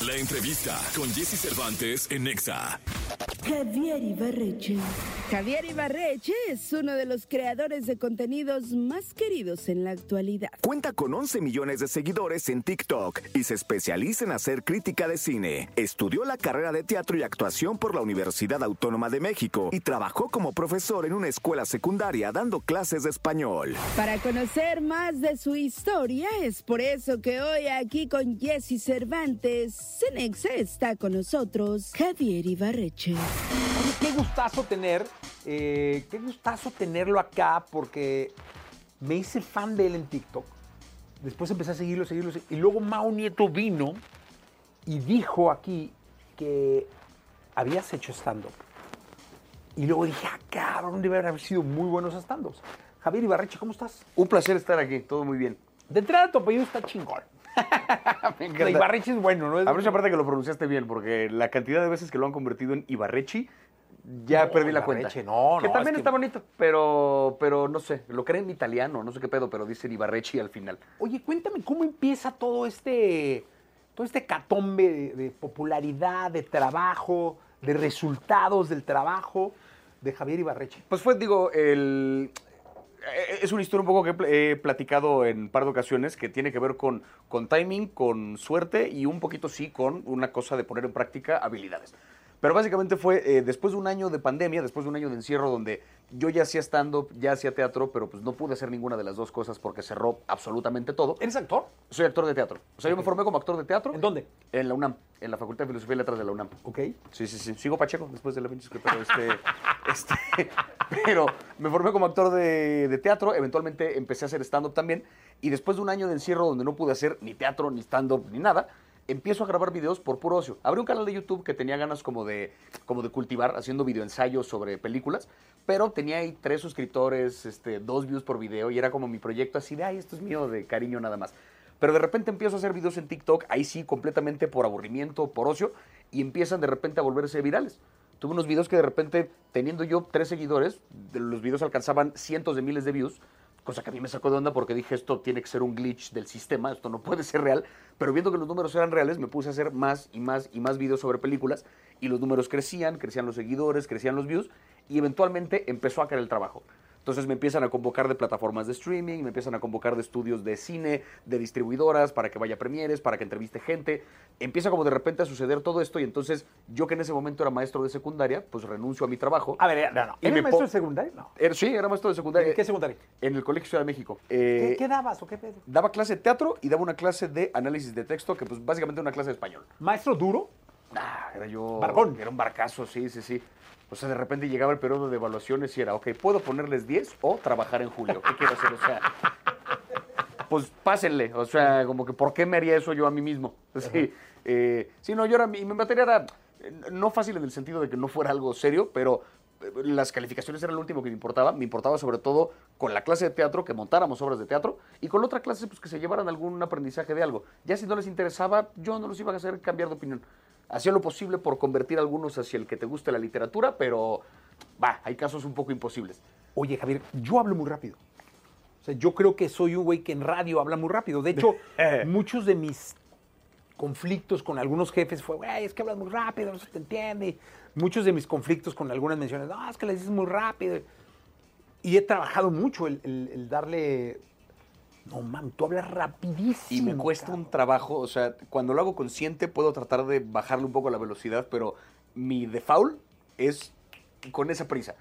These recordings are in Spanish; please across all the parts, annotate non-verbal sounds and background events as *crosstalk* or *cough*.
La entrevista con Jesse Cervantes en Nexa. Javier Ibarreche. Javier Ibarreche es uno de los creadores de contenidos más queridos en la actualidad. Cuenta con 11 millones de seguidores en TikTok y se especializa en hacer crítica de cine. Estudió la carrera de teatro y actuación por la Universidad Autónoma de México y trabajó como profesor en una escuela secundaria dando clases de español. Para conocer más de su historia, es por eso que hoy aquí con Jesse Cervantes, Cenex está con nosotros Javier Ibarreche. Oye, qué gustazo tener, eh, qué gustazo tenerlo acá porque me hice fan de él en TikTok. Después empecé a seguirlo, seguirlo, seguirlo. Y luego Mao Nieto vino y dijo aquí que habías hecho stand-up. Y luego dije, ah, cabrón, debe haber sido muy buenos stand-ups. Javier Ibarreche, ¿cómo estás? Un placer estar aquí, todo muy bien. De entrada, tu apellido está chingón. *laughs* Me Ibarreche es bueno, ¿no? Es- aparte que lo pronunciaste bien, porque la cantidad de veces que lo han convertido en Ibarrechi, ya No, perdí la Ibarreche, cuenta. no, Que no, también es que- está bonito, pero, pero no sé, lo creen en italiano, no sé qué pedo, pero dicen Ibarrechi al final. Oye, cuéntame cómo empieza todo este, todo este catombe de, de popularidad, de trabajo, de resultados del trabajo de Javier Ibarreche. Pues fue, digo, el... eh, Es una historia un poco que he pl- he platicado en un par de ocasiones que tiene que ver con, con timing, con suerte y un poquito sí con una cosa de poner en práctica habilidades. Pero básicamente fue eh, después de un año de pandemia, después de un año de encierro donde yo ya hacía stand-up, ya hacía teatro, pero pues no pude hacer ninguna de las dos cosas porque cerró absolutamente todo. ¿Eres actor? Soy actor de teatro. O sea, yo me formé como actor de teatro. ¿En dónde? En la UNAM, en la Facultad de Filosofía y Letras de la UNAM. Ok. Sí, sí, sí. Sigo Pacheco después de la pinche pero este, *laughs* este, pero me formé como actor de, de teatro, eventualmente empecé a hacer stand-up también, y después de un año de encierro donde no pude hacer ni teatro, ni stand-up, ni nada, empiezo a grabar videos por puro ocio. Abrí un canal de YouTube que tenía ganas como de, como de cultivar, haciendo videoensayos sobre películas, pero tenía ahí tres suscriptores, este, dos views por video, y era como mi proyecto así de, ay, esto es mío de cariño nada más. Pero de repente empiezo a hacer videos en TikTok, ahí sí, completamente por aburrimiento, por ocio, y empiezan de repente a volverse virales. Tuve unos videos que de repente, teniendo yo tres seguidores, los videos alcanzaban cientos de miles de views, cosa que a mí me sacó de onda porque dije, esto tiene que ser un glitch del sistema, esto no puede ser real, pero viendo que los números eran reales, me puse a hacer más y más y más videos sobre películas, y los números crecían, crecían los seguidores, crecían los views, y eventualmente empezó a caer el trabajo. Entonces me empiezan a convocar de plataformas de streaming, me empiezan a convocar de estudios de cine, de distribuidoras, para que vaya a premieres, para que entreviste gente. Empieza como de repente a suceder todo esto y entonces yo que en ese momento era maestro de secundaria, pues renuncio a mi trabajo. A ver, no, no. Y ¿Eres maestro de secundaria? No. Era- sí, era maestro de secundaria. ¿En qué secundaria? En el Colegio Ciudad de México. ¿Qué, Eh, qué dabas o qué pedo? Daba clase de teatro y daba una clase de análisis de texto, que pues básicamente una clase de español. ¿Maestro duro? Ah, era yo. Barbón. Era un barcazo, sí, sí, sí. O sea, de repente llegaba el periodo de evaluaciones y era, ok, ¿puedo ponerles 10 o trabajar en julio? ¿Qué quiero hacer? O sea, pues pásenle. O sea, como que, ¿por qué me haría eso yo a mí mismo? *laughs* Sí, eh, sí no, yo era, mi, mi materia era no fácil en el sentido de que no fuera algo serio, pero eh, las calificaciones eran lo último que me importaba. Me importaba sobre todo con la clase de teatro, que montáramos obras de teatro, y con la otra clase, pues que se llevaran algún aprendizaje de algo. Ya si no les interesaba, yo no los iba a hacer cambiar de opinión. Hacía lo posible por convertir a algunos hacia el que te guste la literatura, pero va, hay casos un poco imposibles. Oye, Javier, yo hablo muy rápido. O sea, yo creo que soy un güey que en radio habla muy rápido. De hecho, *laughs* muchos de mis conflictos con algunos jefes fue, güey, es que hablas muy rápido, no se te entiende. Muchos de mis conflictos con algunas menciones, no, es que le dices muy rápido. Y he trabajado mucho el, el- el darle, no, mam, tú hablas rapidísimo. Y me cuesta cabrón". un trabajo, o sea, cuando lo hago consciente puedo tratar de bajarle un poco la velocidad, pero mi default es con esa prisa.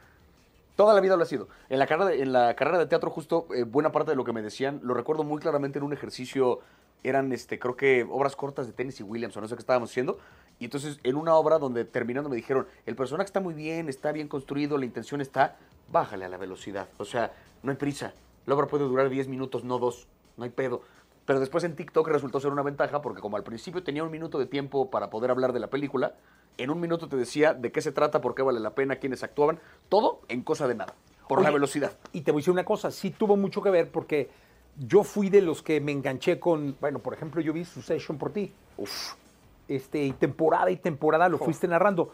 Toda la vida lo ha sido. En la carrera de, en la carrera de teatro, justo eh, buena parte de lo que me decían, lo recuerdo muy claramente en un ejercicio, eran, este, creo que obras cortas de Tennessee Williams o no sé qué estábamos haciendo. Y entonces, en una obra donde terminando me dijeron, el personaje está muy bien, está bien construido, la intención está, bájale a la velocidad. O sea, no hay prisa. La obra puede durar 10 minutos, no dos. No hay pedo. Pero después en TikTok resultó ser una ventaja porque como al principio tenía un minuto de tiempo para poder hablar de la película, en un minuto te decía de qué se trata, por qué vale la pena, quiénes actuaban, todo en cosa de nada, por la velocidad. Y te voy a decir una cosa, sí tuvo mucho que ver porque yo fui de los que me enganché con, bueno, por ejemplo, yo vi Succession por ti. Uf. Este, y temporada y temporada lo fuiste narrando.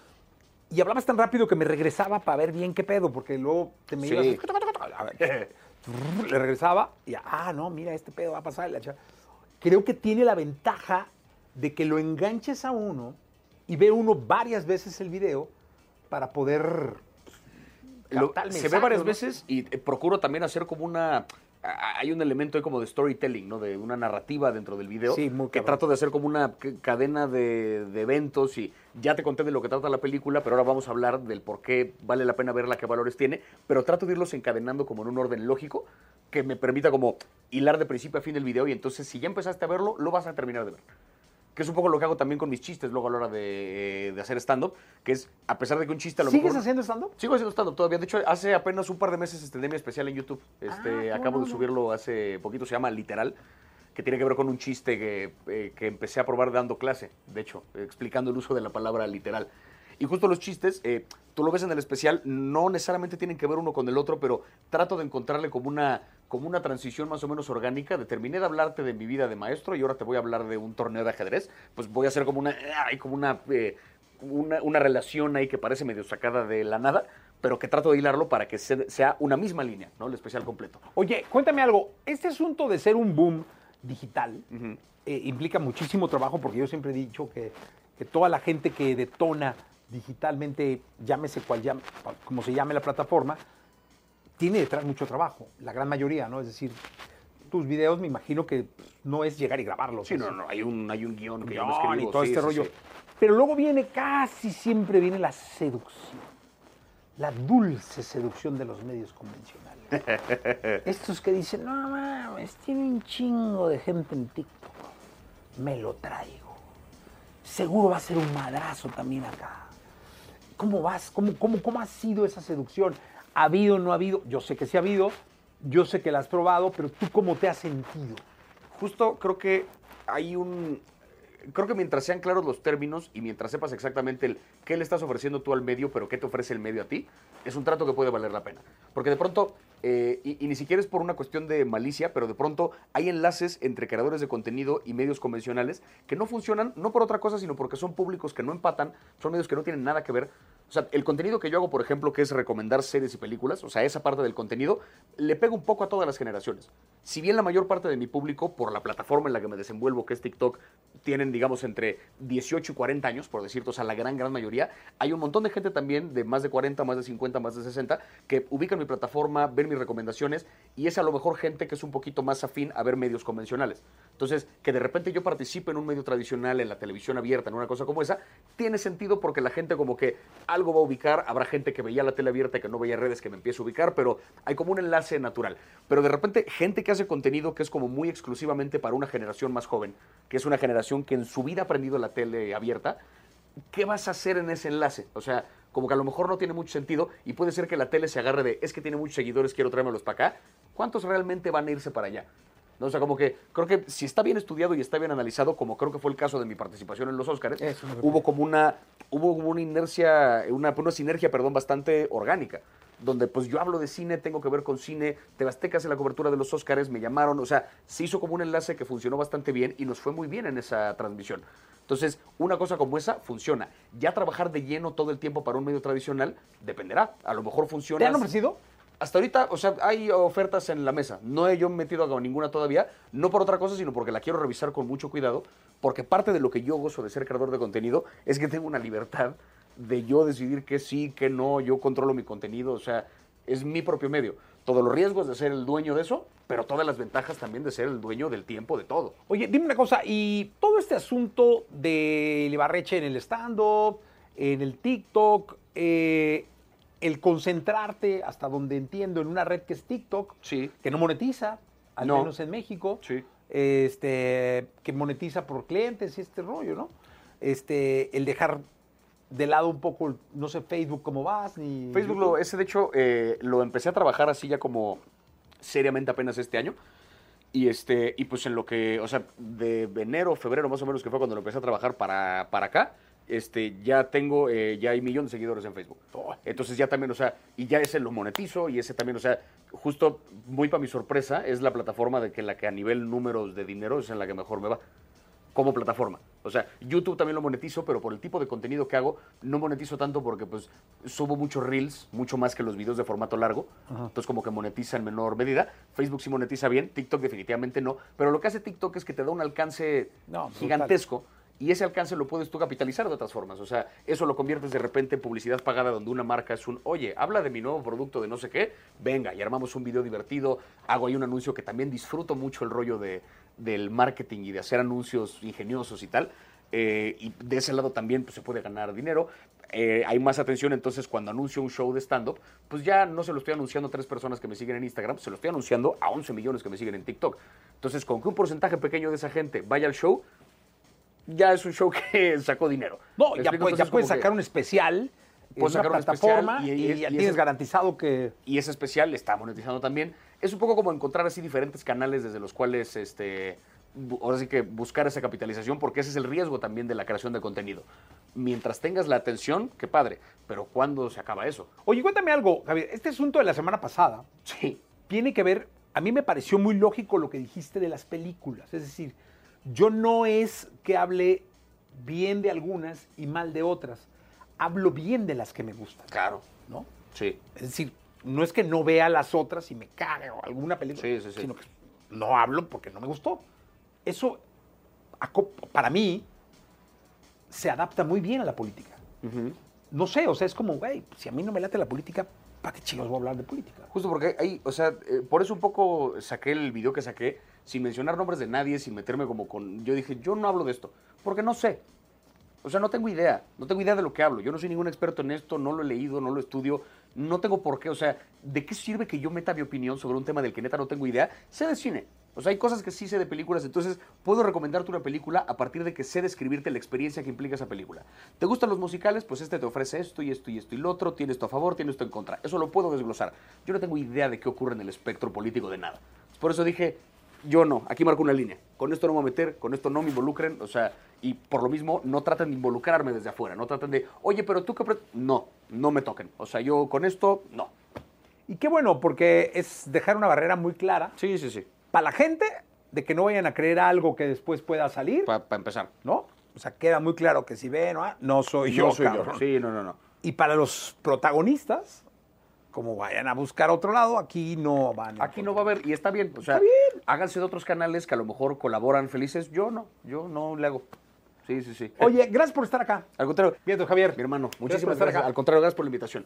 Y hablabas tan rápido que me regresaba para ver bien qué pedo, porque luego te me Sí. ibas. *laughs* a ver, Le regresaba y, ah, no, mira, este pedo va a pasar. Creo que tiene la ventaja de que lo enganches a uno y ve uno varias veces el video para poder Lo- captar el se ve varias ¿no? veces y eh, procuro también hacer como una... Hay un elemento ahí como de storytelling, ¿no? De una narrativa dentro del video. Sí, muy que cabrón. trato de hacer como una cadena de, de eventos y ya te conté de lo que trata la película, pero ahora vamos a hablar del por qué vale la pena verla, qué valores tiene, pero trato de irlos encadenando como en un orden lógico que me permita como hilar de principio a fin del video y entonces si ya empezaste a verlo, lo vas a terminar de ver. Que es un poco lo que hago también con mis chistes luego a la hora de, de hacer stand-up, que es, a pesar de que un chiste a lo ¿Sigues mejor... haciendo stand-up? Sigo haciendo stand-up todavía. De hecho, hace apenas un par de meses estrené mi especial en YouTube. Este, Ah, acabo de subirlo hace poquito, se llama Literal, que tiene que ver con un chiste que, eh, que empecé a probar dando clase, de hecho, explicando el uso de la palabra literal. Y justo los chistes, eh, tú lo ves en el especial, no necesariamente tienen que ver uno con el otro, pero trato de encontrarle como una, como una transición más o menos orgánica. De terminé de hablarte de mi vida de maestro y ahora te voy a hablar de un torneo de ajedrez. Pues voy a hacer como una, ay, como una, eh, una, una relación ahí que parece medio sacada de la nada, pero que trato de hilarlo para que se- sea una misma línea, ¿no? El especial completo. Oye, cuéntame algo. Este asunto de ser un boom digital eh, implica muchísimo trabajo porque yo siempre he dicho que, que toda la gente que detona digitalmente, llámese cual- como se llame la plataforma, tiene detrás mucho trabajo, la gran mayoría, ¿no? Es decir, tus videos me imagino que no es llegar y grabarlos. Sí, no, no, hay un, hay un guion que yo guion no escribo. y todo sí, este sí, rollo. sí. Pero luego viene, casi siempre viene la seducción. La dulce seducción de los medios convencionales. *laughs* Estos que dicen, no mames, tiene un chingo de gente en TikTok. Me lo traigo. Seguro va a ser un madrazo también acá. ¿Cómo vas? ¿Cómo, cómo, cómo ha sido esa seducción? ¿Ha habido o no ha habido? Yo sé que sí ha habido, yo sé que la has probado, pero tú cómo te has sentido. Justo creo que hay un... Creo que mientras sean claros los términos y mientras sepas exactamente el qué le estás ofreciendo tú al medio, pero qué te ofrece el medio a ti, es un trato que puede valer la pena. Porque de pronto, eh, y, y ni siquiera es por una cuestión de malicia, pero de pronto hay enlaces entre creadores de contenido y medios convencionales que no funcionan, no por otra cosa, sino porque son públicos que no empatan, son medios que no tienen nada que ver. O sea, el contenido que yo hago, por ejemplo, que es recomendar series y películas, o sea, esa parte del contenido, le pega un poco a todas las generaciones. Si bien la mayor parte de mi público, por la plataforma en la que me desenvuelvo, que es TikTok, tienen, digamos, entre 18 y 40 años, por decirte, o sea, la gran, gran mayoría, hay un montón de gente también de más de 40, más de 50, más de 60, que ubican mi plataforma, ven mis recomendaciones, y es a lo mejor gente que es un poquito más afín a ver medios convencionales. Entonces, que de repente yo participe en un medio tradicional, en la televisión abierta, en una cosa como esa, tiene sentido porque la gente como que algo va a ubicar, habrá gente que veía la tele abierta, que no veía redes, que me empieza a ubicar, pero hay como un enlace natural. Pero de repente, gente que hace contenido que es como muy exclusivamente para una generación más joven, que es una generación que en su vida ha aprendido la tele abierta, ¿qué vas a hacer en ese enlace? O sea, como que a lo mejor no tiene mucho sentido y puede ser que la tele se agarre de, es que tiene muchos seguidores, quiero traérmelos para acá. ¿Cuántos realmente van a irse para allá? ¿No? O sea, como que creo que si está bien estudiado y está bien analizado, como creo que fue el caso de mi participación en los Oscars, Eso hubo como una, hubo como una inercia, una, una sinergia, perdón, bastante orgánica. Donde pues yo hablo de cine, tengo que ver con cine, Tebasteca hace la cobertura de los Oscars, me llamaron, o sea, se hizo como un enlace que funcionó bastante bien y nos fue muy bien en esa transmisión. Entonces, una cosa como esa funciona. Ya trabajar de lleno todo el tiempo para un medio tradicional dependerá. A lo mejor funciona. ¿Te han ofrecido? Hasta ahorita, o sea, hay ofertas en la mesa. No he yo metido a ninguna todavía, no por otra cosa, sino porque la quiero revisar con mucho cuidado, porque parte de lo que yo gozo de ser creador de contenido es que tengo una libertad de yo decidir que sí, que no, yo controlo mi contenido, o sea, es mi propio medio. Todos los riesgos de ser el dueño de eso, pero todas las ventajas también de ser el dueño del tiempo de todo. Oye, dime una cosa, y todo este asunto de Ibarreche en el stand-up, en el TikTok, eh, el concentrarte, hasta donde entiendo, en una red que es TikTok, Sí. que no monetiza, al No. menos en México, Sí. este, que monetiza por clientes y este rollo, ¿no? Este, el dejar de lado un poco, no sé, Facebook cómo vas, ni... Facebook, lo, ese de hecho, eh, lo empecé a trabajar así ya como seriamente apenas este año. Y, este, y pues en lo que, o sea, de enero, febrero más o menos, que fue cuando lo empecé a trabajar para, para acá, este, ya tengo, eh, ya hay millón de seguidores en Facebook. Entonces ya también, o sea, y ya ese lo monetizo y ese también, o sea, justo muy para mi sorpresa, es la plataforma de que la que a nivel números de dinero es en la que mejor me va como plataforma. O sea, YouTube también lo monetizo, pero por el tipo de contenido que hago, no monetizo tanto porque pues subo muchos reels, mucho más que los videos de formato largo. Entonces como que monetiza en menor medida. Facebook sí monetiza bien, TikTok definitivamente no. Pero lo que hace TikTok es que te da un alcance No, brutal. gigantesco y ese alcance lo puedes tú capitalizar de otras formas. O sea, eso lo conviertes de repente en publicidad pagada donde una marca es un, oye, habla de mi nuevo producto de no sé qué, venga, y armamos un video divertido, hago ahí un anuncio que también disfruto mucho el rollo de, del marketing y de hacer anuncios ingeniosos y tal. eh, y de ese lado también pues, se puede ganar dinero. Eh, hay más atención entonces cuando anuncio un show de stand-up, pues ya no se lo estoy anunciando a tres personas que me siguen en Instagram, se lo estoy anunciando a 11 millones que me siguen en TikTok. Entonces, con que un porcentaje pequeño de esa gente vaya al show, ya es un show *laughs* que sacó dinero. No, ¿Me ya, puedes, ya puedes que- sacar un especial Puedes una sacar un especial plataforma y- y, y- ya tienes ese- garantizado que... y ese especial está monetizando también. Es un poco como encontrar así diferentes canales desde los cuales, este, ahora sí que buscar esa capitalización, porque ese es el riesgo también de la creación de contenido. Mientras tengas la atención, qué padre, pero ¿cuándo se acaba eso? Oye, cuéntame algo, Javier. Este asunto de la semana pasada Sí, tiene que ver, a mí me pareció muy lógico lo que dijiste de las películas. Es decir, yo no es que hable bien de algunas y mal de otras. Hablo bien de las que me gustan, claro, ¿no? sí. Es decir, no es que no vea las otras y me cague o alguna película, Sí, sí, sí. sino que no hablo porque no me gustó. Eso, para mí, se adapta muy bien a la política. Ujú. No sé, o sea, es como, güey, si a mí no me late la política, ¿para qué chicos voy a hablar de política? Justo porque ahí, o sea, eh, por eso un poco saqué el video que saqué, sin mencionar nombres de nadie, sin meterme como con... Yo dije, yo no hablo de esto, porque no sé. O sea, no tengo idea, no tengo idea de lo que hablo. Yo no soy ningún experto en esto, no lo he leído, no lo estudio, no tengo por qué. O sea, ¿de qué sirve que yo meta mi opinión sobre un tema del que neta no tengo idea? Sé de cine. O sea, hay cosas que sí sé de películas, entonces puedo recomendarte una película a partir de que sé describirte la experiencia que implica esa película. ¿Te gustan los musicales? Pues este te ofrece esto y esto y esto y lo otro, tiene esto a favor, tiene esto en contra. Eso lo puedo desglosar. Yo no tengo idea de qué ocurre en el espectro político de nada. Por eso dije, yo no, aquí marco una línea. Con esto no me voy a meter, con esto no me involucren, o sea, y por lo mismo no traten de involucrarme desde afuera, no traten de, oye, pero tú qué... pre-?" No, no me toquen. O sea, yo con esto, no. Y qué bueno, porque es dejar una barrera muy clara Sí, sí, sí. para la gente de que no vayan a creer algo que después pueda salir, Para empezar. ¿no? O sea, queda muy claro que si ven, ah, no soy yo, Yo soy yo. Sí, no, no, no. Y para los protagonistas, como vayan a buscar otro lado, aquí no van. Aquí no va a haber, y está bien, o sea, háganse de otros canales que a lo mejor colaboran felices. Yo no, yo no le hago. Sí, sí, sí. Oye, gracias por estar acá. al contrario, Bien, Javier. mi hermano, Gracias muchísimas gracias. acá. Al contrario, gracias por la invitación.